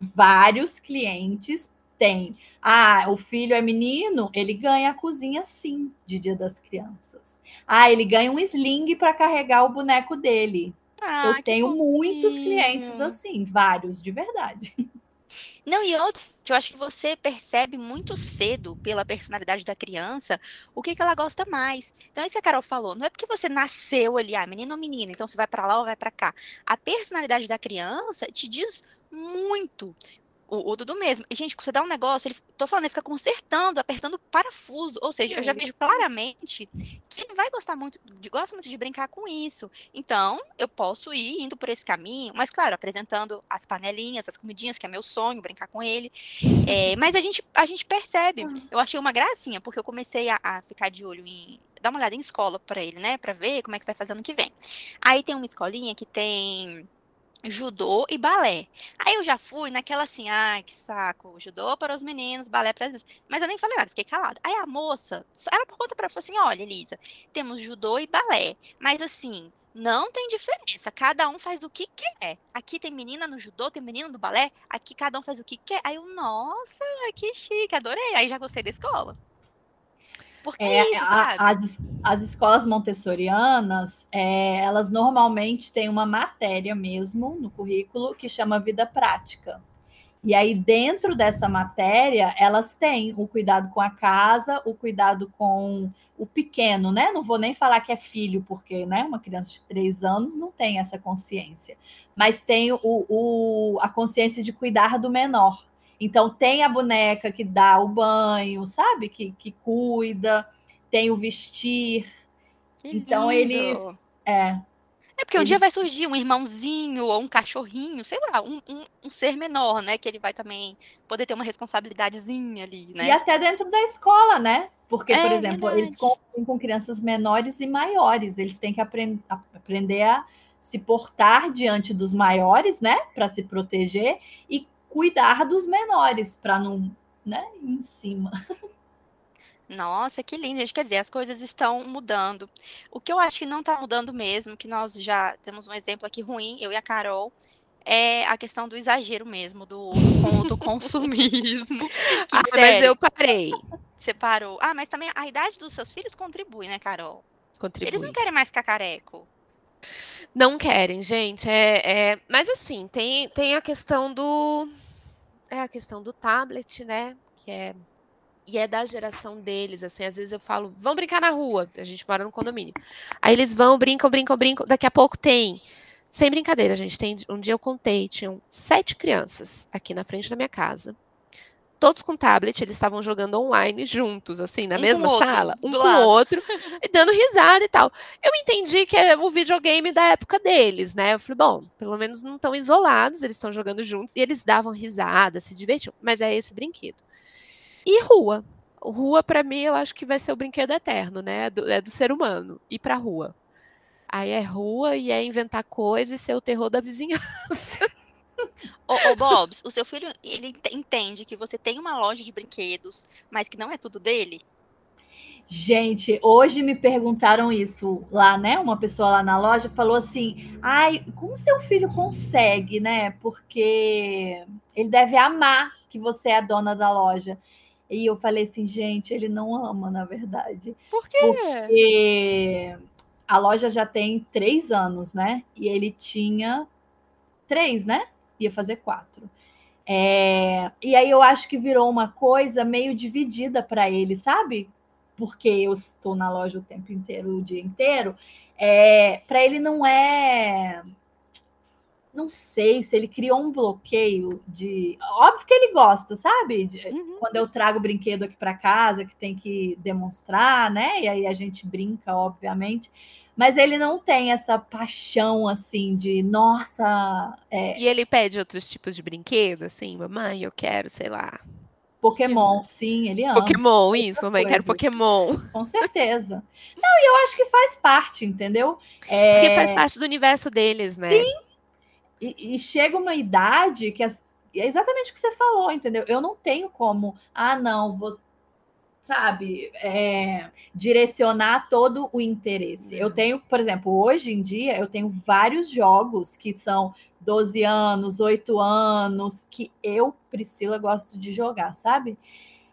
vários clientes têm. Ah, o filho é menino, ele ganha a cozinha sim, de Dia das Crianças. Ah, ele ganha um sling para carregar o boneco dele. Ah, eu tenho muitos clientes assim, vários de verdade. [LAUGHS] Não, e outro, eu acho que você percebe muito cedo, pela personalidade da criança, o que, que ela gosta mais. Então, isso que a Carol falou, não é porque você nasceu ali, ah, menino ou menina, então você vai pra lá ou vai pra cá. A personalidade da criança te diz muito. O, o Dudu mesmo. E, gente, você dá um negócio, ele, tô falando, ele fica consertando, apertando parafuso. Ou seja, eu já vejo claramente que ele vai gostar muito, de, gosta muito de brincar com isso. Então, eu posso ir indo por esse caminho, mas, claro, apresentando as panelinhas, as comidinhas, que é meu sonho, brincar com ele. É, mas a gente, a gente percebe. Eu achei uma gracinha, porque eu comecei a, a ficar de olho em. dar uma olhada em escola para ele, né? Para ver como é que vai fazer ano que vem. Aí tem uma escolinha que tem judô e balé. Aí eu já fui naquela assim, ai, que saco, judô para os meninos, balé para as meninas. Mas eu nem falei nada, fiquei calada. Aí a moça, ela por conta para falou assim: olha, Elisa, temos judô e balé, mas assim. Não tem diferença, cada um faz o que quer. Aqui tem menina no judô, tem menina no balé, aqui cada um faz o que quer. Aí eu, nossa, que chique, adorei. Aí já gostei da escola. Porque é, É, isso, a- sabe? as, as escolas montessorianas, é, elas normalmente têm uma matéria mesmo no currículo que chama vida prática. E aí, dentro dessa matéria, elas têm o cuidado com a casa, o cuidado com o pequeno, né? Não vou nem falar que é filho, porque né, uma criança de três anos não tem essa consciência, mas tem o, o- a consciência de cuidar do menor. Então, tem a boneca que dá o banho, sabe? Que, que cuida, tem o vestir. Que Então, lindo. eles. É, É porque um dia Eles- vai surgir um irmãozinho ou um cachorrinho, sei lá, um, um, um ser menor, né? Que ele vai também poder ter uma responsabilidadezinha ali, E né? até dentro da escola, né? Porque, por É, exemplo, verdade. eles convivem com crianças menores e maiores. Eles têm que apren- a- aprender a se portar diante dos maiores, né? Para se proteger e cuidar dos menores, para não né, ir em cima. Nossa, que lindo, gente. Quer dizer, as coisas estão mudando. O que eu acho que não está mudando mesmo, que nós já temos um exemplo aqui ruim, eu e a Carol, é a questão do exagero mesmo, do, do, [LAUGHS] consumismo. Que, Ah, mas eu parei. você parou. Ah, mas também a idade dos seus filhos contribui, né, Carol? Contribui. Eles não querem mais ficar careco. Não querem, gente. É, é- Mas assim, tem, tem a questão do. É a questão do tablet, né? Que é. E é da geração deles, assim, às vezes eu falo, vão brincar na rua, a gente mora no condomínio. Aí eles vão, brincam, brincam, brincam, daqui a pouco tem, sem brincadeira, gente, tem, um dia eu contei, tinham sete crianças aqui na frente da minha casa, todos com tablet, eles estavam jogando online juntos, assim, na Um mesma o outro, sala, um com lado. o outro, [LAUGHS] e dando risada e tal. Eu entendi que é o videogame da época deles, né? Eu falei, bom, pelo menos não estão isolados, eles estão jogando juntos e eles davam risada, se divertiam. Mas é esse brinquedo. E rua. Rua, pra mim, eu acho que vai ser o brinquedo eterno, né? É do, é do ser humano. Ir pra rua. Aí é rua e é inventar coisas e ser o terror da vizinhança. [LAUGHS] Ô, ô, Bobs, o seu filho, ele ent- entende que você tem uma loja de brinquedos, mas que não é tudo dele? Gente, hoje me perguntaram isso lá, né? Uma pessoa lá na loja falou assim: ai, como seu filho consegue, né? Porque ele deve amar que você é a dona da loja. E eu falei assim, gente, ele não ama, na verdade. Por quê? Porque a loja já tem três anos, né? E ele tinha três, né? Ia fazer quatro. É, E aí eu acho que virou uma coisa meio dividida para ele, sabe? Porque eu estou na loja o tempo inteiro, o dia inteiro. É... Para ele não é. Não sei se ele criou um bloqueio de. Óbvio que ele gosta, sabe? De- Uhum. quando eu trago o brinquedo aqui para casa, que tem que demonstrar, né? E aí a gente brinca, obviamente. Mas ele não tem essa paixão assim de, nossa, é, E ele pede outros tipos de brinquedo, assim, mamãe, eu quero, sei lá. Pokémon, sim, ele ama, Pokémon, isso, mamãe, quero coisas. Pokémon. com certeza. Não, e eu acho que faz parte, entendeu? É, Porque faz parte do universo deles, né? Sim. E, e chega uma idade que as- é exatamente o que você falou, entendeu? Eu não tenho como, ah, não, vou, sabe, é, direcionar todo o interesse. Eu tenho, por exemplo, hoje em dia, eu tenho vários jogos que são 12 anos, 8 anos, que eu, Priscila, gosto de jogar, sabe?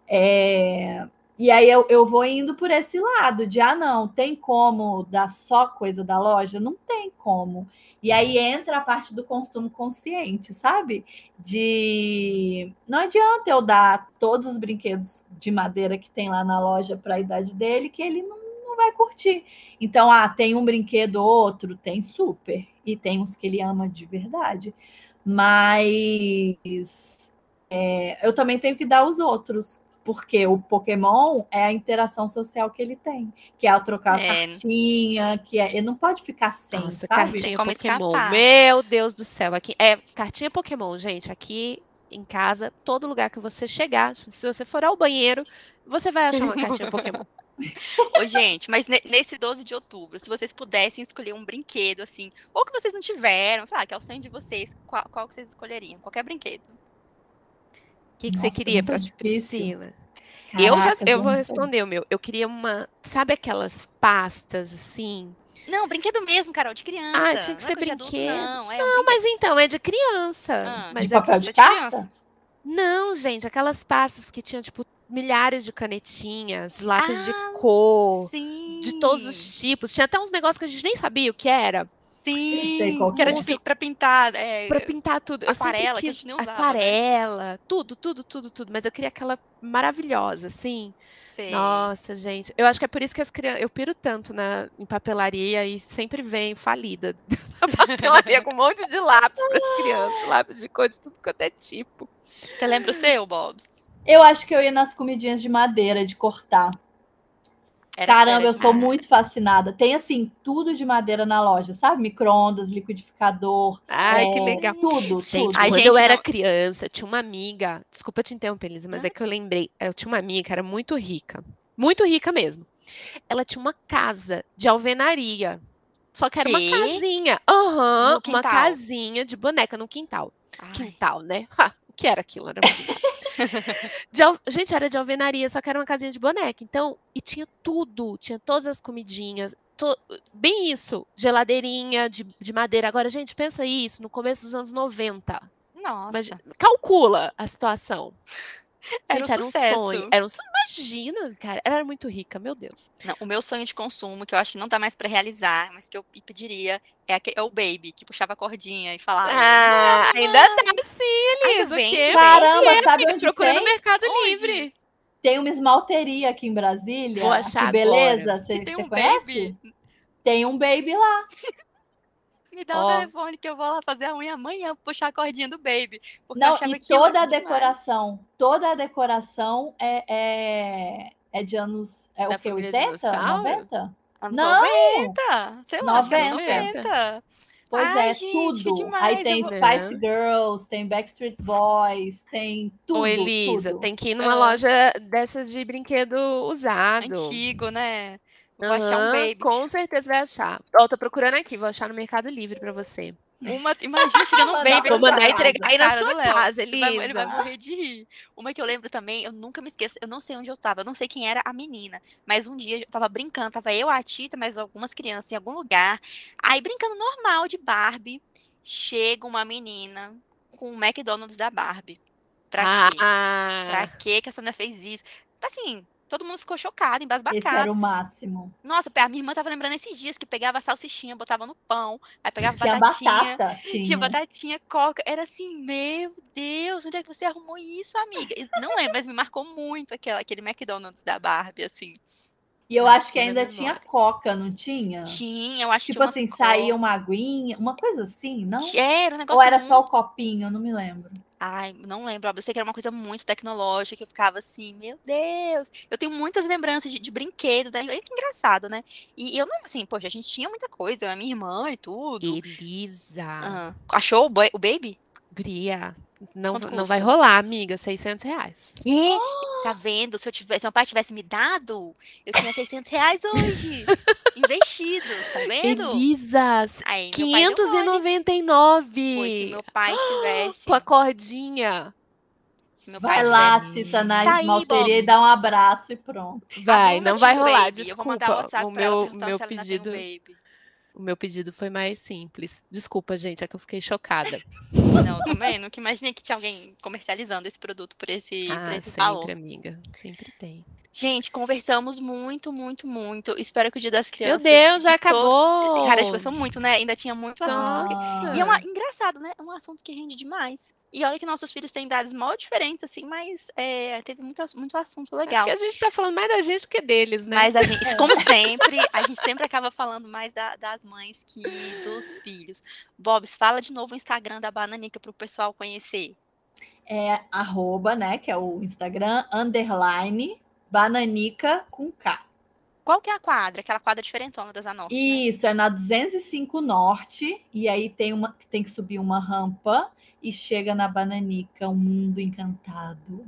É, e aí eu, eu vou indo por esse lado de, ah, não, tem como dar só coisa da loja? Não tem como. E aí entra a parte do consumo consciente, sabe? De não adianta eu dar todos os brinquedos de madeira que tem lá na loja para a idade dele, que ele não, não vai curtir. Então, ah, tem um brinquedo ou outro, tem super. E tem uns que ele ama de verdade. Mas é, eu também tenho que dar os outros. Porque o Pokémon é a interação social que ele tem, que é trocar É. cartinha, que é, ele não pode ficar sem, Nossa, sabe? cartinha Como Pokémon. escapar. Meu Deus do céu. Aqui é cartinha Pokémon, gente. Aqui em casa, todo lugar que você chegar, se você for ao banheiro, você vai achar uma cartinha Pokémon. [LAUGHS] [LAUGHS] Ô, gente, mas ne- nesse 12 de outubro, se vocês pudessem escolher um brinquedo, assim, ou que vocês não tiveram, sei lá, que é o sonho de vocês, qual, qual que vocês escolheriam? Qualquer brinquedo. O que, que você Nossa, queria pra muito difícil. Priscila? eu já eu vou responder o meu. Eu queria uma, sabe aquelas pastas assim? Não, brinquedo mesmo, Carol, de criança. Ah, tinha que não é ser coisa de adulto, brinquedo. não, é Não, brinquedo mas então é de criança. Ah, mas De é papel de de carta? Não, gente, aquelas pastas que tinham tipo milhares de canetinhas, de Ah, cor, Sim. de todos os tipos. Tinha até uns negócios que a gente nem sabia o que era. Sim. que era é. pi- pra pintar. É, Pra pintar tudo. Aquarela, que a quis gente nem usava, né? aquarela, tudo, tudo, tudo, tudo. Mas eu queria aquela maravilhosa, assim. sei. Nossa, gente. Eu acho que é por isso que as crianças. Eu piro tanto na, em papelaria e sempre vem falida. [LAUGHS] A papelaria com um monte de lápis para as crianças. Lápis de cor de tudo quanto é tipo. Você lembra o seu, Bobs? Eu acho que eu ia nas comidinhas de madeira, de cortar. Era- Caramba, era eu sou muito fascinada. Tem, assim, tudo de madeira na loja, sabe? Micro-ondas, liquidificador, Ai, que É, legal. tudo, Gente, tudo. Quando gente, eu era não- criança, tinha uma amiga. Desculpa te interromper, Elisa, mas é que eu lembrei. Eu tinha uma amiga que era muito rica. Muito rica mesmo. Ela tinha uma casa de alvenaria. Só que era uma casinha. Aham, No uma casinha de boneca no quintal. Ai, Quintal, né? Ha, [LAUGHS] que era aquilo? Era. [LAUGHS] De Gente, era de alvenaria, só que era uma casinha de boneca. Então, e tinha tudo, tinha todas as comidinhas, to- bem isso, geladeirinha de, de madeira. Agora, gente, pensa isso, no começo dos anos 90. Nossa. Imagina- calcula a situação. Era um Gente, era um sucesso. sonho. Era um, sonho. imagina, cara. Ela era muito rica, meu Deus. Não, o meu sonho de consumo, que eu acho que não dá mais pra realizar, mas que eu pe- pediria, é, aque- é o Baby, que puxava a cordinha e falava. Ah, ainda tá sim, Elisa. O quê? Caramba, sabe amiga, onde procura no? Mercado Onde? Livre. Tem uma esmalteria aqui em Brasília. Vou achar que beleza. você um conhece? Baby. Tem um baby lá. Me dá o telefone que eu vou lá fazer a unha amanhã, puxar a cordinha do Baby. Não, e toda a demais. decoração, toda a decoração é, é, é de anos. É Da o família 80? dinossauro? 90? Anos Não! 90. Sei lá, acho que anos 90. 90. Pois Ai, é, gente, que tudo. demais, Aí tem vou- Spice Girls, tem Backstreet Boys, tem tudo. Ô, Elisa, tudo. tem que ir numa Ah. loja dessas de brinquedo usado. Antigo, né? Vou achar um baby. Com certeza vai achar. Ó, tô procurando aqui, vou achar no Mercado Livre pra você. Uma, imagina chegando [LAUGHS] um baby. pra Vou mandar entregar aí na sua casa, Ele vai, ele vai Elisa. morrer de rir. Uma que eu lembro também, eu nunca me esqueço, eu não sei onde eu tava, eu não sei quem era a menina, mas um dia eu tava brincando, tava eu, a Tita, mais algumas crianças em algum lugar, aí brincando normal de Barbie, chega uma menina com o McDonald's da Barbie. Pra quê? Pra Ah, quê que essa menina fez isso? Assim, todo mundo ficou chocado, Esse embasbacado. era o máximo. Nossa, a minha irmã tava lembrando esses dias que pegava salsichinha, botava no pão, aí pegava Tinha batatinha, batata, tinha. tinha batatinha, coca. Era assim, meu Deus, onde é que você arrumou isso, amiga? Não lembro, mas me marcou muito aquela, aquele McDonald's da Barbie, assim. E eu acho que ainda tinha coca, não tinha? Tinha, eu acho que Tipo assim, saía uma aguinha, uma coisa assim, não? Era um negócio Ou era muito... só o copinho, eu não me lembro. Ai, não lembro, eu sei que era uma coisa muito tecnológica, que eu ficava assim, meu Deus. Eu tenho muitas lembranças de, de brinquedo, né? É engraçado, né? E eu não, assim, poxa, a gente tinha muita coisa, a minha irmã e tudo. Elisa, Ah, achou o, o baby? Gria, não, Quanto não vai rolar, amiga, 600 reais. [GASPS] Tá vendo? Se, eu tivesse, se meu pai tivesse me dado, eu tinha 600 reais hoje. [LAUGHS] investidos, tá vendo? Elisa, Aí, meu pai deu mole. 599 Pois, se meu pai [GASPS] tivesse. com a cordinha. Vai lá, tivesse- Cissa, na Tá Bob. e dá um abraço e pronto. Vai, não vai rolar, baby, Eu vou mandar um desculpa. WhatsApp O meu, meu tem um pedido, baby. O meu pedido foi mais simples. Desculpa, gente, é que eu fiquei chocada. [LAUGHS] Não, também. Nunca imaginei que tinha alguém comercializando esse produto por esse, por Ah, esse sempre, valor. amiga, sempre tem. Gente, conversamos muito, muito, muito. Espero que o Dia das Meu Crianças. Deus, já de todos- acabou! Cara, a gente conversou muito, né? Ainda tinha muito assunto. porque-! E é uma, engraçado, né? É um assunto que rende demais. E olha que nossos filhos têm idades mal diferentes, assim, mas é, teve muito, muito assunto É legal. porque a gente tá falando mais da gente do que deles, né? Mas a gente, como [LAUGHS] sempre, a gente sempre acaba falando mais da- das mães que dos filhos. Bobs, fala de novo o Instagram da Bananica para o pessoal conhecer. É arroba, né, que é o Instagram, underline, bananica com K. Qual que é a quadra? Aquela quadra diferentona das Anorte, né? Isso, é na 205 Norte, e aí tem, uma, tem que subir uma rampa e chega na Bananica, um mundo encantado.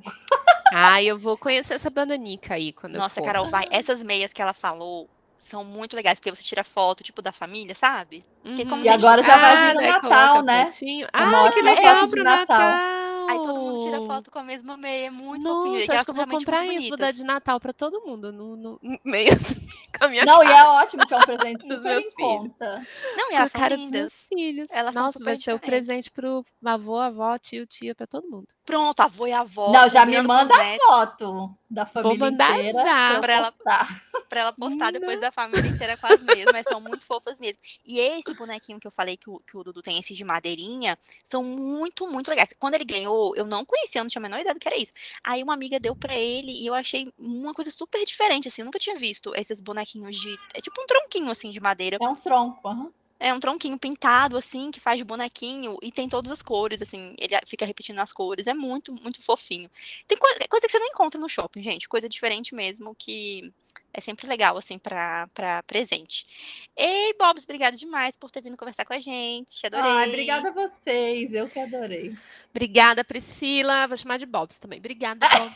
Ah, eu vou conhecer essa bananica aí quando Nossa, eu for. Carol, vai. Essas meias que ela falou são muito legais, porque você tira foto, tipo, da família, sabe? Uhum. E agora já vai vir no daí Natal, né? fotinho. Eu Ah, que legal pro Natal. Natal. Aí todo mundo tira foto com a mesma meia, é muito fofinho. Nossa, E acho que eu vou comprar isso, vou dar de. Natal pra todo mundo, no, no, meio [LAUGHS] assim, com a minha Não, e cara. é ótimo, que é um presente [LAUGHS] Dos meus filhos. Não, e Com a elas são cara dos meus filhos. Elas são Nossa, vai ser o presente pro avô, avó, tio, tia, pra todo mundo. Pronto, avô e avó. Não, já me manda a foto da família mandar inteira já. Pra ela- postar. Pra ela postar depois da família inteira com as mesmas, mas são muito fofas mesmo. E esse bonequinho que eu falei que o, que o Dudu tem, esses de madeirinha, são muito, muito legais. Quando ele ganhou, eu não conhecia, eu não tinha a menor ideia do que era isso. Aí uma amiga deu pra ele e eu achei uma coisa super diferente, assim. Eu nunca tinha visto esses bonequinhos de. É tipo um tronquinho, assim, de madeira. É um tronco. aham. É um tronquinho pintado, assim, que faz de bonequinho e tem todas as cores, assim. Ele fica repetindo as cores. É muito, muito fofinho. Tem coisa, coisa que você não encontra no shopping, gente. Coisa diferente mesmo, que é sempre legal, assim, pra, pra presente. Ei, Bobs, obrigada demais por ter vindo conversar com a gente. Adorei. Ai, obrigada a vocês, eu que adorei. Obrigada, Priscila. Vou chamar de Bobs também. Obrigada, [LAUGHS] Bob.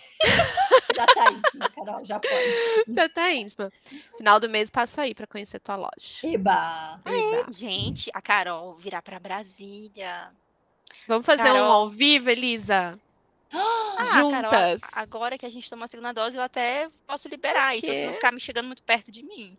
Já tá íntima, Carol, já pode. [LAUGHS] Já tá íntima. Final do mês passo aí pra conhecer tua loja. Eba! Eba. Gente, a Carol virá pra Brasília. Vamos fazer um Carol. ao vivo, Elisa? Ah, Juntas. Carol, agora que a gente tomou a segunda dose, eu até posso liberar isso, se quê? não ficar me chegando muito perto de mim.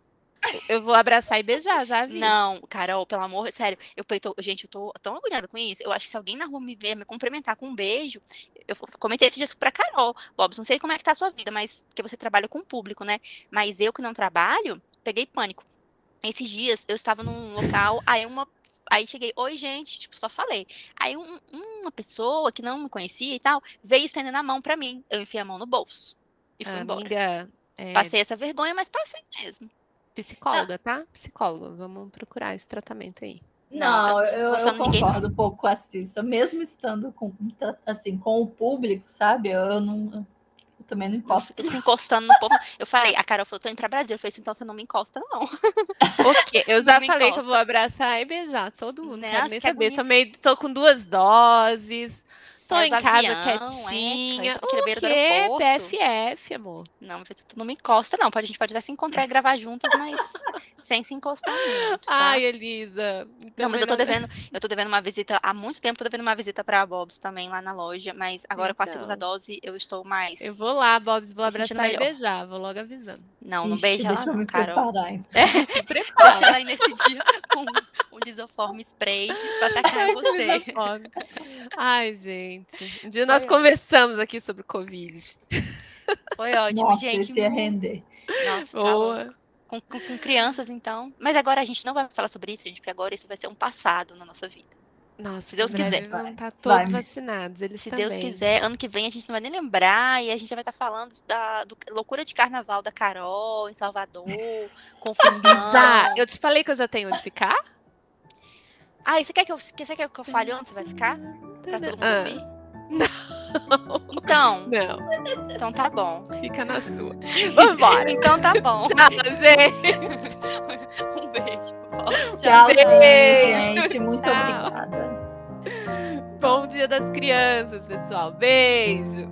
Eu vou abraçar e beijar, já aviso. Não, Carol, pelo amor, sério, eu tô- gente, eu tô tão agoniada com isso. Eu acho que se alguém na rua me ver, me cumprimentar com um beijo, eu comentei esses dias pra Carol, Bobs, não sei como é que tá a sua vida, mas porque você trabalha com o público, né? Mas eu que não trabalho, peguei pânico. Esses dias eu estava num local, aí uma Aí cheguei, oi, gente, tipo, só falei. Aí um- uma pessoa que não me conhecia e tal, veio estendendo a mão pra mim. Eu enfiei a mão no bolso e fui embora. Amiga, é, Passei essa vergonha, mas passei mesmo. psicóloga, tá? Psicóloga. Vamos procurar esse tratamento aí. Não, Não, eu, eu concordo um pouco com a Cissa. Mesmo estando com, assim, com o público, sabe? Eu, eu não. Também não tô se encostando no povo. Eu falei, a Carol falou, tô indo pra Brasil. Eu falei assim, então você não me encosta, não. [LAUGHS] Ok, Eu já falei que eu encosta. vou abraçar e beijar todo mundo. Né? Quero nem é saber. bonita. Também tô com duas doses. Tô em casa avião, quietinha. É, aqui na o quê? PFF, amor. Não, mas tu não me encosta, não. A gente pode até se encontrar e gravar juntas, mas [LAUGHS] sem se encostar muito, tá? Ai, Elisa. Não, mas eu tô devendo, eu tô devendo uma visita, há muito tempo tô devendo uma visita pra Bob's também lá na loja, mas agora com a segunda Então. dose eu estou mais. Eu vou lá, Bobs, vou abraçar e melhor. beijar. Vou logo avisando. Não, não Ixi, beija deixa lá, eu não, me Carol. preparar. então. [LAUGHS] Se Deixa prepara. ela aí nesse dia com o lisoforme spray pra [LAUGHS] atacar você. Ai, gente. Um dia nós Foi conversamos aqui sobre Covid. Foi ótimo, Nossa, gente. esse ia render. Nossa, tá. Boa. com, com, com crianças, então. Mas agora a gente não vai falar sobre isso, gente, porque agora isso vai ser um passado na nossa vida. Nossa, Se Deus quiser. Vão estar Vai, todos vai. vacinados. Eles Se também. Deus quiser, ano que vem a gente não vai nem lembrar e a gente já vai estar falando da do- loucura de carnaval da Carol em Salvador, [LAUGHS] confusão. Eu te falei que eu já tenho onde ficar? Ah, e você quer que eu, você quer que eu fale onde você vai ficar? Pra todo mundo Ah, ver? Então, Não, então tá bom. fica na sua. Vambora. Então tá bom. [LAUGHS] Tchau, gente. [LAUGHS] um beijo. Tchau, beijo, gente. Muito tchau. obrigada. Bom dia das crianças, pessoal. Beijo.